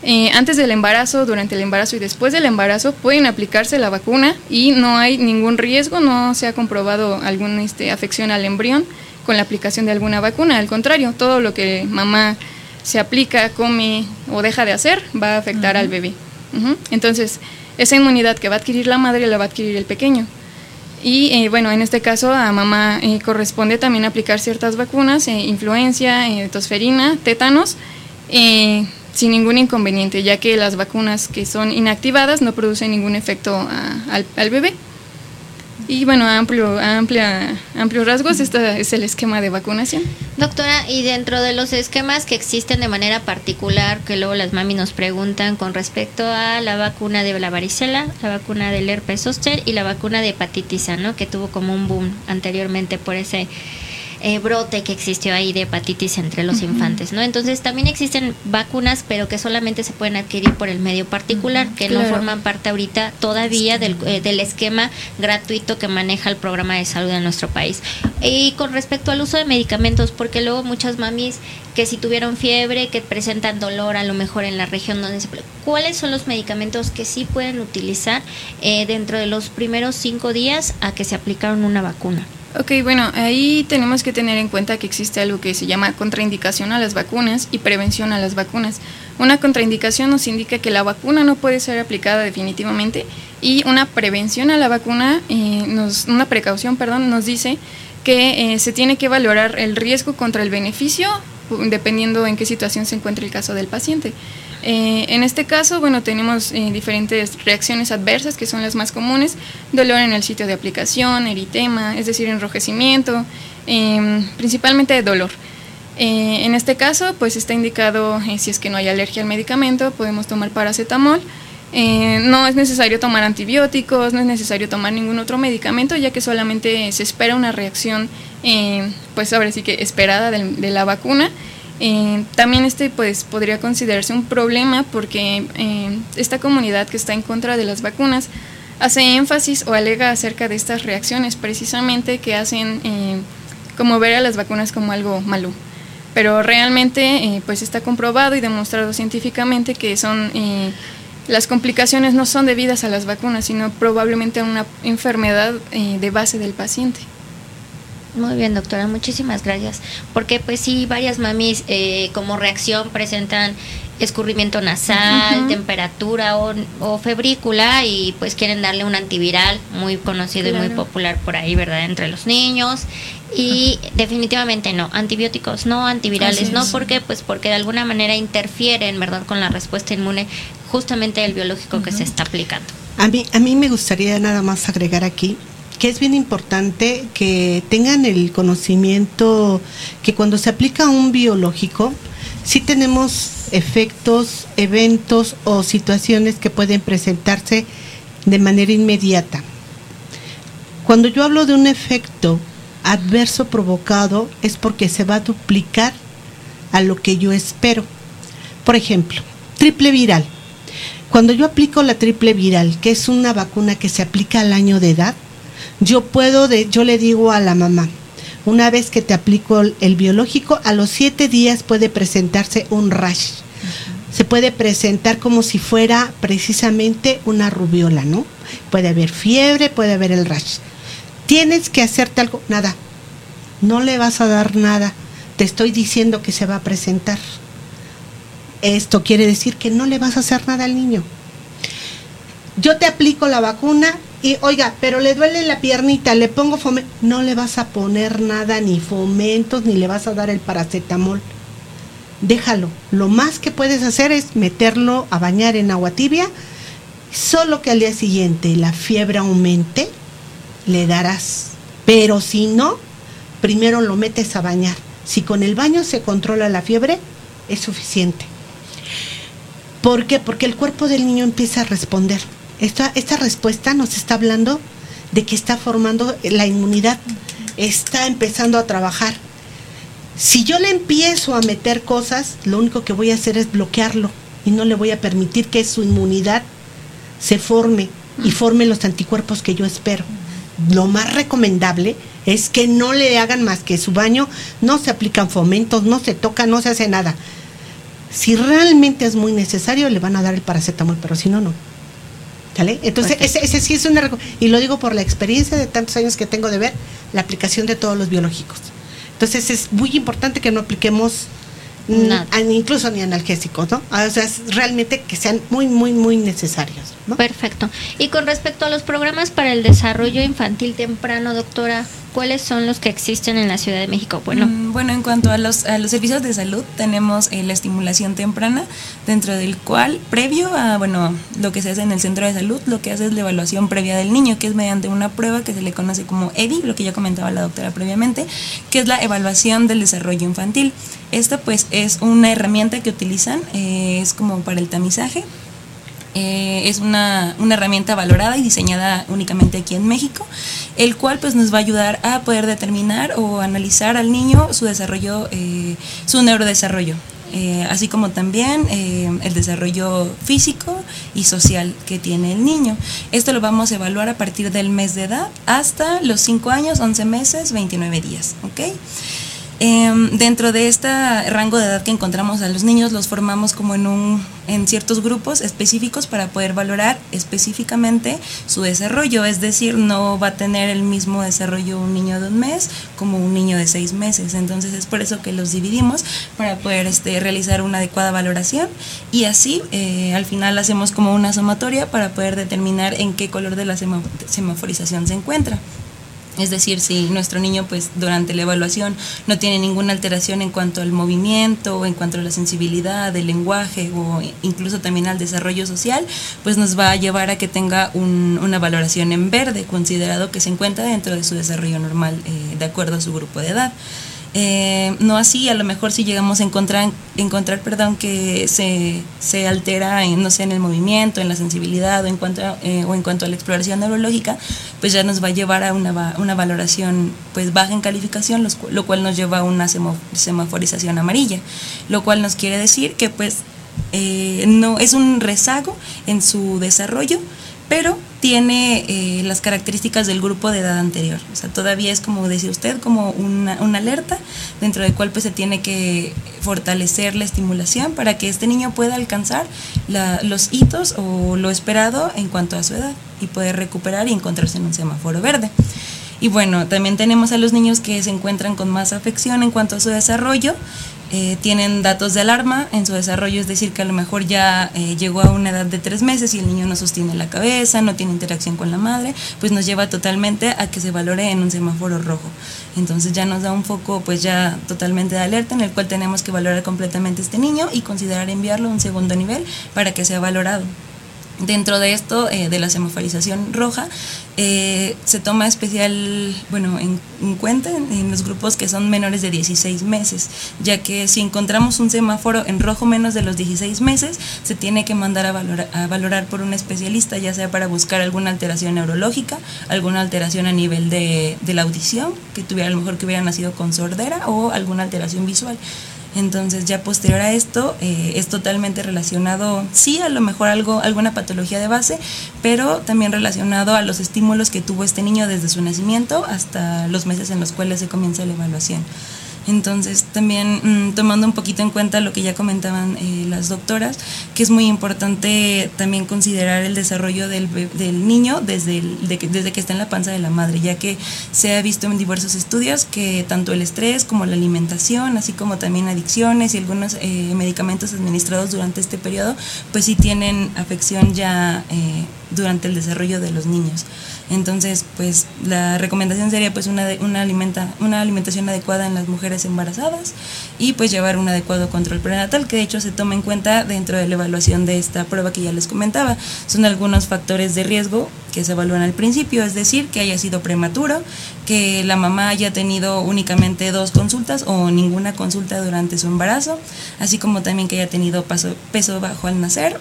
Eh, antes del embarazo, durante el embarazo y después del embarazo pueden aplicarse la vacuna y no hay ningún riesgo, no se ha comprobado alguna este, afección al embrión con la aplicación de alguna vacuna. Al contrario, todo lo que mamá se aplica, come o deja de hacer va a afectar al bebé. Entonces, esa inmunidad que va a adquirir la madre la va a adquirir el pequeño. Y eh, bueno, en este caso a mamá eh, corresponde también aplicar ciertas vacunas, influencia, tosferina, tétanos sin ningún inconveniente, ya que las vacunas que son inactivadas no producen ningún efecto al, al bebé. Y bueno, a amplio, amplia, amplios rasgos, este es el esquema de vacunación. Doctora, y dentro de los esquemas que existen de manera particular, que luego las mami nos preguntan con respecto a la vacuna de la varicela, la vacuna del herpes zóster y la vacuna de hepatitis A, ¿no? que tuvo como un boom anteriormente por ese eh, brote que existió ahí de hepatitis entre los infantes, ¿no? Entonces también existen vacunas, pero que solamente se pueden adquirir por el medio particular, que no forman parte ahorita todavía del, eh, del esquema gratuito que maneja el programa de salud de nuestro país. Y con respecto al uso de medicamentos, porque luego muchas mamis que si tuvieron fiebre, que presentan dolor a lo mejor en la región donde se... ¿Cuáles son los medicamentos que sí pueden utilizar eh, dentro de los primeros cinco días a que se aplicaron una vacuna? Ok, bueno, ahí tenemos que tener en cuenta que existe algo que se llama contraindicación a las vacunas y prevención a las vacunas. Una contraindicación nos indica que la vacuna no puede ser aplicada definitivamente y una prevención a la vacuna, eh, nos, una precaución, perdón, nos dice que eh, se tiene que valorar el riesgo contra el beneficio dependiendo en qué situación se encuentre el caso del paciente. Eh, en este caso, bueno, tenemos eh, diferentes reacciones adversas que son las más comunes, dolor en el sitio de aplicación, eritema, es decir, enrojecimiento, em, principalmente de dolor. Eh, en este caso, pues está indicado, si es que no hay alergia al medicamento, podemos tomar paracetamol. no es necesario tomar antibióticos, no es necesario tomar ningún otro medicamento, ya que solamente se espera una reacción, pues ahora sí que esperada de la vacuna eh, también este pues podría considerarse un problema porque eh, esta comunidad que está en contra de las vacunas hace énfasis o alega acerca de estas reacciones precisamente que hacen eh, como ver a las vacunas como algo malo. Pero realmente pues está comprobado y demostrado científicamente que son las complicaciones no son debidas a las vacunas, sino probablemente a una enfermedad de base del paciente. Muy bien, doctora, muchísimas gracias. Porque pues sí, varias mamis eh, como reacción presentan escurrimiento nasal, temperatura o, febrícula y pues quieren darle un antiviral muy conocido y muy popular por ahí, ¿verdad? Entre los niños. Y definitivamente no, antibióticos no, antivirales no, ¿por qué? Pues porque de alguna manera interfieren, ¿verdad? Con la respuesta inmune justamente el biológico que se está aplicando. A mí, a mí me gustaría nada más agregar aquí que es bien importante que tengan el conocimiento que cuando se aplica un biológico, sí tenemos efectos, eventos o situaciones que pueden presentarse de manera inmediata. Cuando yo hablo de un efecto adverso provocado es porque se va a duplicar a lo que yo espero. Por ejemplo, triple viral. Cuando yo aplico la triple viral, que es una vacuna que se aplica al año de edad, yo puedo, de, yo le digo a la mamá, una vez que te aplico el, biológico, a los siete días puede presentarse un rash. Se puede presentar como si fuera precisamente una rubiola, ¿no? Puede haber fiebre, puede haber el rash. Tienes que hacerte algo, nada. No le vas a dar nada. Te estoy diciendo que se va a presentar. Esto quiere decir que no le vas a hacer nada al niño. Yo te aplico la vacuna, y oiga, pero le duele la piernita, le pongo fomento. No le vas a poner nada, ni fomentos, ni le vas a dar el paracetamol. Déjalo. Lo más que puedes hacer es meterlo a bañar en agua tibia. Solo que al día siguiente la fiebre aumente, le darás. Pero si no, primero lo metes a bañar. Si con el baño se controla la fiebre, es suficiente. ¿Por qué? Porque el cuerpo del niño empieza a responder. Esta, esta respuesta nos está hablando de que está formando la inmunidad, está empezando a trabajar. Si yo le empiezo a meter cosas, lo único que voy a hacer es bloquearlo y no le voy a permitir que su inmunidad se forme y forme los anticuerpos que yo espero. Lo más recomendable es que no le hagan más que su baño, no se aplican fomentos, no se toca, no se hace nada. Si realmente es muy necesario, le van a dar el paracetamol, pero si no, no. Entonces, ese, sí es una... Y lo digo por la experiencia de tantos años que tengo de ver la aplicación de todos los biológicos. Entonces, es muy importante que no apliquemos incluso ni analgésicos, ¿no? O sea, realmente que sean muy, muy, muy necesarios. Perfecto. Y con respecto a los programas para el desarrollo infantil temprano, doctora, cuáles son los que existen en la Ciudad de México? Bueno, Mm, bueno, en cuanto a los, a los servicios de salud, tenemos eh, la estimulación temprana, dentro del cual, previo a bueno, lo que se hace en el centro de salud, lo que hace es la evaluación previa del niño, que es mediante una prueba que se le conoce como EDI, lo que ya comentaba la doctora previamente, que es la evaluación del desarrollo infantil. Esta pues es una herramienta que utilizan, eh, es como para el tamizaje, eh, es una, una, herramienta valorada y diseñada únicamente aquí en México, el cual pues nos va a ayudar a poder determinar o analizar al niño su desarrollo, eh, su neurodesarrollo. Eh, así como también el desarrollo físico y social que tiene el niño. Esto lo vamos a evaluar a partir del mes de edad hasta los 5 años, 11 meses, 29 días. ¿ok? Eh, dentro de este rango de edad que encontramos a los niños, los formamos como en, un, en ciertos grupos específicos para poder valorar específicamente su desarrollo. Es decir, no va a tener el mismo desarrollo un niño de un mes como un niño de seis meses. Entonces es por eso que los dividimos para poder este, realizar una adecuada valoración y así eh, al final hacemos como una sumatoria para poder determinar en qué color de la semaforización se encuentra. Es decir, si nuestro niño pues durante la evaluación no tiene ninguna alteración en cuanto al movimiento, en cuanto a la sensibilidad, el lenguaje o incluso también al desarrollo social, pues nos va a llevar a que tenga un, una valoración en verde, considerado que se encuentra dentro de su desarrollo normal eh, de acuerdo a su grupo de edad. Eh, no así, a lo mejor si llegamos a encontrar, encontrar perdón, que se, se altera, en, no sé, en el movimiento, en la sensibilidad o en, cuanto a, eh, o en cuanto a la exploración neurológica, pues ya nos va a llevar a una, una valoración pues baja en calificación, los, lo cual nos lleva a una semaforización amarilla, lo cual nos quiere decir que pues eh, no es un rezago en su desarrollo, pero tiene eh, las características del grupo de edad anterior. O sea, todavía es como decía usted, como una, una alerta dentro del cual pues se tiene que fortalecer la estimulación para que este niño pueda alcanzar la, los hitos o lo esperado en cuanto a su edad y poder recuperar y encontrarse en un semáforo verde. Y bueno, también tenemos a los niños que se encuentran con más afección en cuanto a su desarrollo eh, tienen datos de alarma en su desarrollo, es decir, que a lo mejor ya eh, llegó a una edad de tres meses y el niño no sostiene la cabeza, no tiene interacción con la madre, pues nos lleva totalmente a que se valore en un semáforo rojo. Entonces ya nos da un foco pues ya totalmente de alerta en el cual tenemos que valorar completamente este niño y considerar enviarlo a un segundo nivel para que sea valorado. Dentro de esto, eh, de la semaforización roja, eh, se toma especial, bueno, en, en cuenta en, los grupos que son menores de 16 meses, ya que si encontramos un semáforo en rojo menos de los 16 meses, se tiene que mandar a valorar, a valorar por un especialista, ya sea para buscar alguna alteración neurológica, alguna alteración a nivel de, de la audición, que tuviera a lo mejor que hubiera nacido con sordera o alguna alteración visual. Entonces ya posterior a esto eh, es totalmente relacionado, sí, a lo mejor algo, alguna patología de base, pero también relacionado a los estímulos que tuvo este niño desde su nacimiento hasta los meses en los cuales se comienza la evaluación. Entonces, también mmm, tomando un poquito en cuenta lo que ya comentaban eh, las doctoras, que es muy importante también considerar el desarrollo del, del niño desde, desde que está en la panza de la madre, ya que se ha visto en diversos estudios que tanto el estrés como la alimentación, así como también adicciones y algunos eh, medicamentos administrados durante este periodo, pues sí tienen afección ya eh, durante el desarrollo de los niños. Entonces, pues la recomendación sería pues una, una, alimenta, una alimentación adecuada en las mujeres embarazadas y pues llevar un adecuado control prenatal, que de hecho se toma en cuenta dentro de la evaluación de esta prueba que ya les comentaba. Son algunos factores de riesgo que se evalúan al principio, es decir, que haya sido prematuro, que la mamá haya tenido únicamente dos consultas o ninguna consulta durante su embarazo, así como también que haya tenido paso, peso bajo al nacer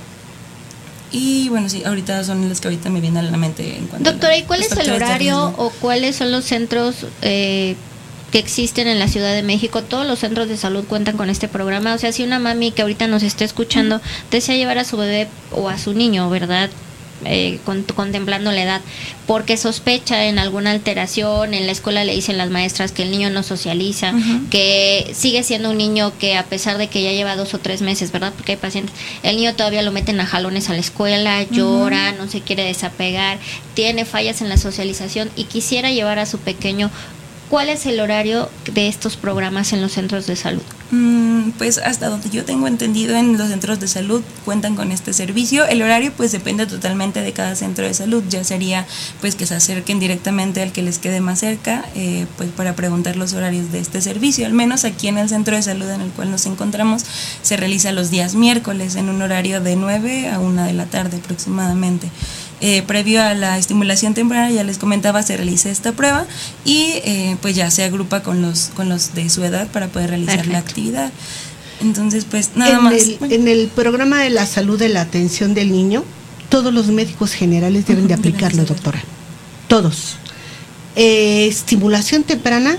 y bueno, sí, ahorita son las que ahorita me vienen a la mente. En cuanto Doctora, ¿y cuál es el horario o cuáles son los centros eh, que existen en la Ciudad de México? Todos los centros de salud cuentan con este programa. O sea, si una mami que ahorita nos está escuchando desea llevar a su bebé o a su niño, ¿verdad? Eh, con, contemplando la edad, porque sospecha en alguna alteración, en la escuela le dicen las maestras que el niño no socializa, uh -huh. que sigue siendo un niño que a pesar de que ya lleva dos o tres meses, ¿verdad? Porque hay pacientes, el niño todavía lo meten a jalones a la escuela, llora, uh -huh. no se quiere desapegar, tiene fallas en la socialización y quisiera llevar a su pequeño ¿Cuál es el horario de estos programas en los centros de salud? Mm, pues hasta donde yo tengo entendido en los centros de salud cuentan con este servicio. El horario pues depende totalmente de cada centro de salud. Ya sería pues que se acerquen directamente al que les quede más cerca eh, pues para preguntar los horarios de este servicio. Al menos aquí en el centro de salud en el cual nos encontramos se realiza los días miércoles en un horario de 9 a 1 de la tarde aproximadamente. Eh, previo a la estimulación temprana, ya les comentaba, se realiza esta prueba y eh, pues ya se agrupa con los, con los de su edad para poder realizar la actividad. Entonces, pues nada en más. El, en el programa de la salud de la atención del niño, todos los médicos generales deben de aplicarlo, doctora. Todos. Eh, estimulación temprana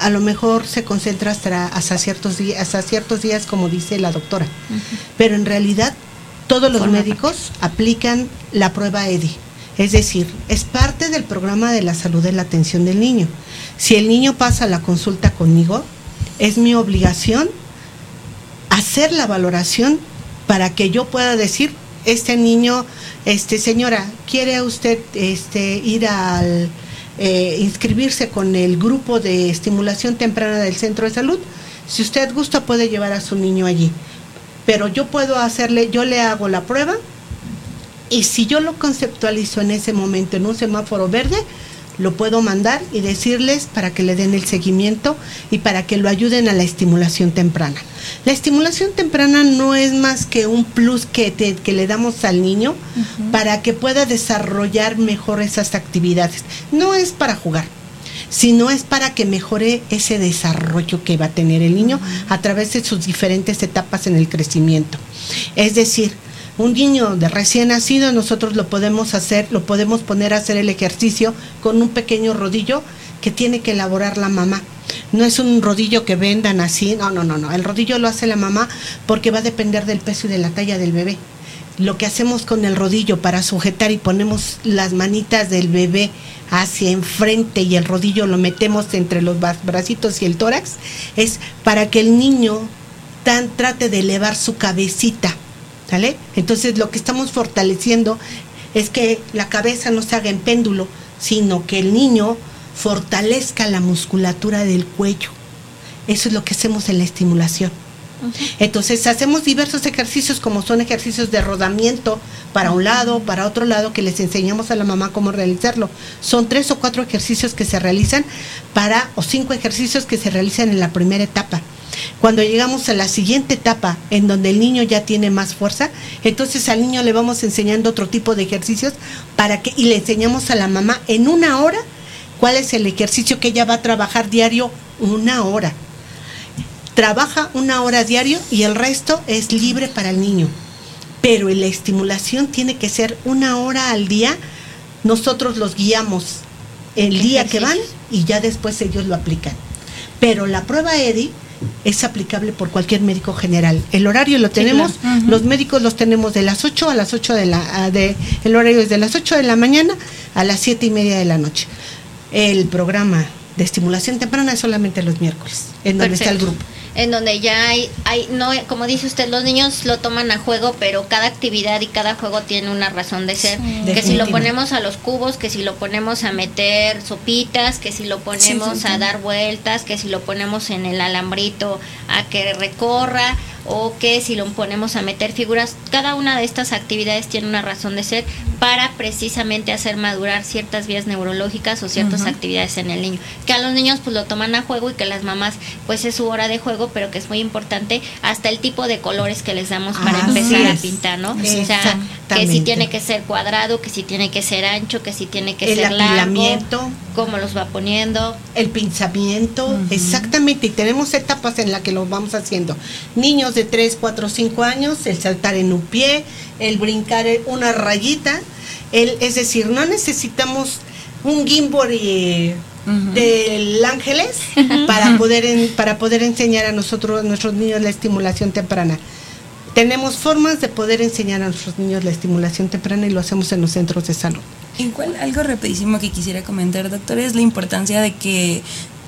a lo mejor se concentra hasta, hasta, ciertos días, hasta ciertos días, como dice la doctora. Pero en realidad todos los médicos aplican la prueba EDI. Es decir, es parte del programa de la salud de la atención del niño. Si el niño pasa la consulta conmigo, es mi obligación hacer la valoración para que yo pueda decir, este niño, este señora, ¿quiere usted este, ir al eh, inscribirse con el grupo de estimulación temprana del centro de salud? Si usted gusta, puede llevar a su niño allí pero yo puedo hacerle, yo le hago la prueba y si yo lo conceptualizo en ese momento en un semáforo verde, lo puedo mandar y decirles para que le den el seguimiento y para que lo ayuden a la estimulación temprana. La estimulación temprana no es más que un plus que, que le damos al niño para que pueda desarrollar mejor esas actividades. No es para jugar, sino es para que mejore ese desarrollo que va a tener el niño a través de sus diferentes etapas en el crecimiento. Es decir, un niño de recién nacido nosotros lo podemos hacer, lo podemos poner a hacer el ejercicio con un pequeño rodillo que tiene que elaborar la mamá. No es un rodillo que vendan así, no, no, no, no. El rodillo lo hace la mamá porque va a depender del peso y de la talla del bebé. Lo que hacemos con el rodillo para sujetar y ponemos las manitas del bebé hacia enfrente y el rodillo lo metemos entre los bracitos y el tórax, es para que el niño tan, trate de elevar su cabecita. ¿Sale? Entonces lo que estamos fortaleciendo es que la cabeza no se haga en péndulo, sino que el niño fortalezca la musculatura del cuello. Eso es lo que hacemos en la estimulación. Entonces hacemos diversos ejercicios como son ejercicios de rodamiento para un lado, para otro lado, que les enseñamos a la mamá cómo realizarlo. Son tres o cuatro ejercicios que se realizan para, o cinco ejercicios que se realizan en la primera etapa. Cuando llegamos a la siguiente etapa, en donde el niño ya tiene más fuerza, entonces al niño le vamos enseñando otro tipo de ejercicios para que, y le enseñamos a la mamá en una hora cuál es el ejercicio que ella va a trabajar diario, una hora trabaja una hora diario y el resto es libre para el niño. Pero la estimulación tiene que ser una hora al día. Nosotros los guiamos el día que van y ya después ellos lo aplican. Pero la prueba EDI es aplicable por cualquier médico general. El horario lo tenemos, los médicos los tenemos de las 8 a las 8 de la, de, el horario es de las 8 de la mañana a las 7 y media de la noche. El programa de estimulación temprana es solamente los miércoles, en donde está el grupo en donde ya hay, hay, no, como dice usted, los niños lo toman a juego, pero cada actividad y cada juego tiene una razón de ser. que si lo ponemos a los cubos, que si lo ponemos a meter sopitas, que si lo ponemos a dar vueltas, que si lo ponemos en el alambrito a que recorra, o que si lo ponemos a meter figuras, cada una de estas actividades tiene una razón de ser para precisamente hacer madurar ciertas vías neurológicas o ciertas actividades en el niño. Que a los niños pues lo toman a juego y que las mamás pues es su hora de juego, pero que es muy importante hasta el tipo de colores que les damos para empezar a pintar, ¿no? O sea, que si tiene que ser cuadrado, que si tiene que ser ancho, que si tiene que ser largo, cómo los va poniendo. El pinzamiento, exactamente, y tenemos etapas en las que lo vamos haciendo. Niños de 3, 4, 5 años, el saltar en un pie, el brincar una rayita, el, es decir, no necesitamos un gimbal del Ángeles [laughs] para poder para poder enseñar a nosotros a nuestros niños la estimulación temprana. Tenemos formas de poder enseñar a nuestros niños la estimulación temprana y lo hacemos en los centros de salud. Igual algo rapidísimo que quisiera comentar, doctor, es la importancia de que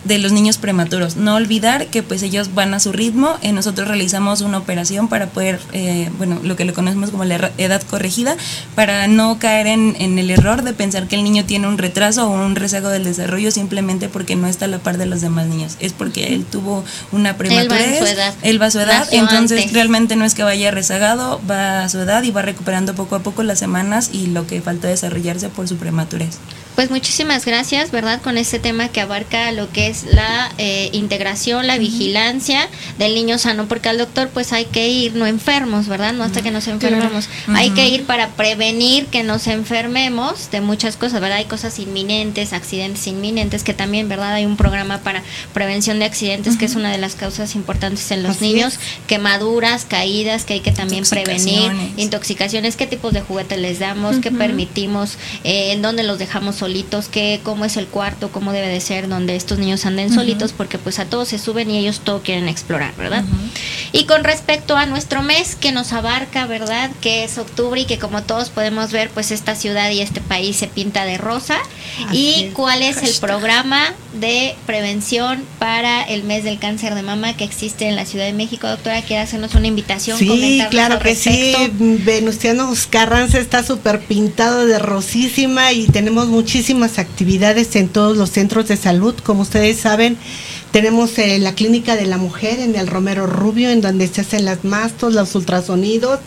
de los niños prematuros. No olvidar que pues ellos van a su ritmo. Eh, nosotros realizamos una operación para poder, eh, bueno, lo que le conocemos como la edad corregida, para no caer en, en, el error de pensar que el niño tiene un retraso o un rezago del desarrollo simplemente porque no está a la par de los demás niños. Es porque él tuvo una prematurez. Él va a su edad. Él va a su edad. Entonces realmente no es que vaya rezagado, va a su edad y va recuperando poco a poco las semanas y lo que falta desarrollarse por su prematurez. Pues muchísimas gracias, ¿verdad? Con este tema que abarca lo que es la eh, integración, la vigilancia del niño sano, porque al doctor pues hay que ir no enfermos, ¿verdad? No hasta que nos enfermemos. Hay que ir para prevenir que nos enfermemos de muchas cosas, ¿verdad? Hay cosas inminentes, accidentes inminentes, que también, ¿verdad? Hay un programa para prevención de accidentes, que es una de las causas importantes en los niños, quemaduras, caídas, que hay que también prevenir, intoxicaciones, qué tipos de juguetes les damos, qué permitimos, eh, en dónde los dejamos solitos, que cómo es el cuarto, cómo debe de ser, donde estos niños anden solitos, porque pues a todos se suben y ellos todo quieren explorar, ¿verdad? Y con respecto a nuestro mes que nos abarca, ¿verdad? Que es octubre y que como todos podemos ver, pues esta ciudad y este país se pinta de rosa. ¿Y cuál es el programa de prevención para el mes del cáncer de mama que existe en la Ciudad de México? Doctora, ¿quiere hacernos una invitación? Sí, claro que sí. Venustiano Carranza está súper pintado de rosísima y tenemos muchísimas muchísimas actividades en todos los centros de salud. Como ustedes saben, tenemos eh, la clínica de la mujer en el Romero Rubio, en donde se hacen las mastos, los ultrasonidos,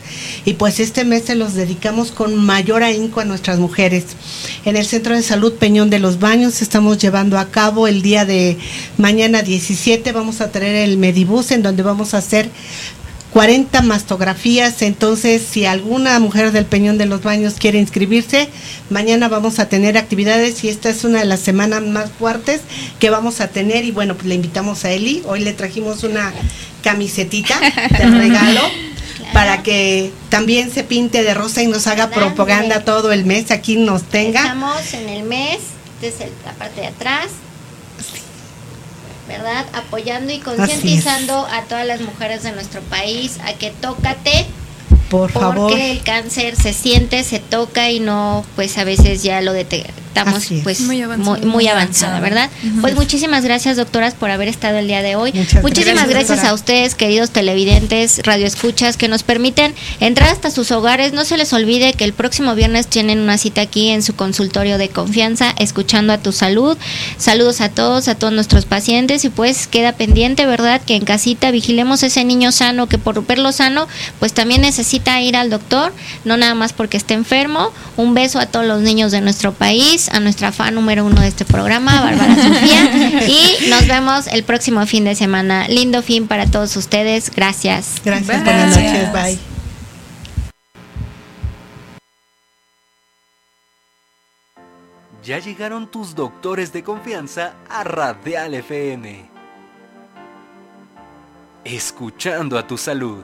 y pues este mes se los dedicamos con mayor ahínco a nuestras mujeres. En el Centro de Salud Peñón de los Baños estamos llevando a cabo el día de mañana 17, vamos a tener el Medibus, en donde vamos a hacer 40 mastografías, entonces si alguna mujer del Peñón de los Baños quiere inscribirse, mañana vamos a tener actividades y esta es una de las semanas más fuertes que vamos a tener. Y bueno, pues le invitamos a Eli, hoy le trajimos una camisetita de [laughs] regalo. Para que también se pinte de rosa y nos haga propaganda todo el mes, aquí nos tenga. Estamos en el mes, desde la parte de atrás, ¿verdad? Apoyando y concientizando a todas las mujeres de nuestro país a que tócate. Por favor. Porque el cáncer se siente, se toca y no, pues a veces ya lo detectamos estamos pues muy avanzada, ¿verdad? Pues muchísimas gracias doctoras por haber estado el día de hoy. muchísimas gracias, a ustedes, queridos televidentes, radioescuchas, que nos permiten entrar hasta sus hogares. No se les olvide que el próximo viernes tienen una cita aquí en su consultorio de confianza, escuchando a tu salud. Saludos a todos, a todos nuestros pacientes y pues queda pendiente, ¿verdad? Que en casita vigilemos ese niño sano que por verlo sano, pues también necesita ir al doctor, no nada más porque esté enfermo. Un beso a todos los niños de nuestro país a nuestra fan número uno de este programa, Bárbara [laughs] Sofía. Y nos vemos el próximo fin de semana. Lindo fin para todos ustedes. Gracias. Gracias. Buenas noches. Bye. Ya llegaron tus doctores de confianza a Radial FM. Escuchando a tu salud.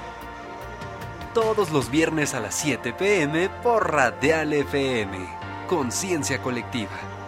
Todos los viernes a las 7 pm por Radial FM. Conciencia colectiva.